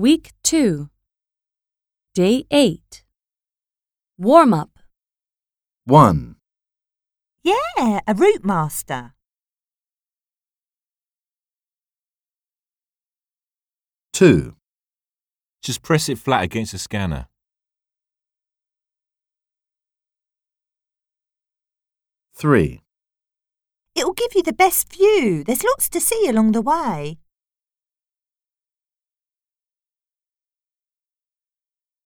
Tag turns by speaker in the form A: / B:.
A: Week 2, Day 8. Warm up.
B: 1,
C: Yeah, a Routemaster.
B: 2,
D: Just press it flat against the scanner.
B: 3,
C: It'll give you the best view. There's lots to see along the way.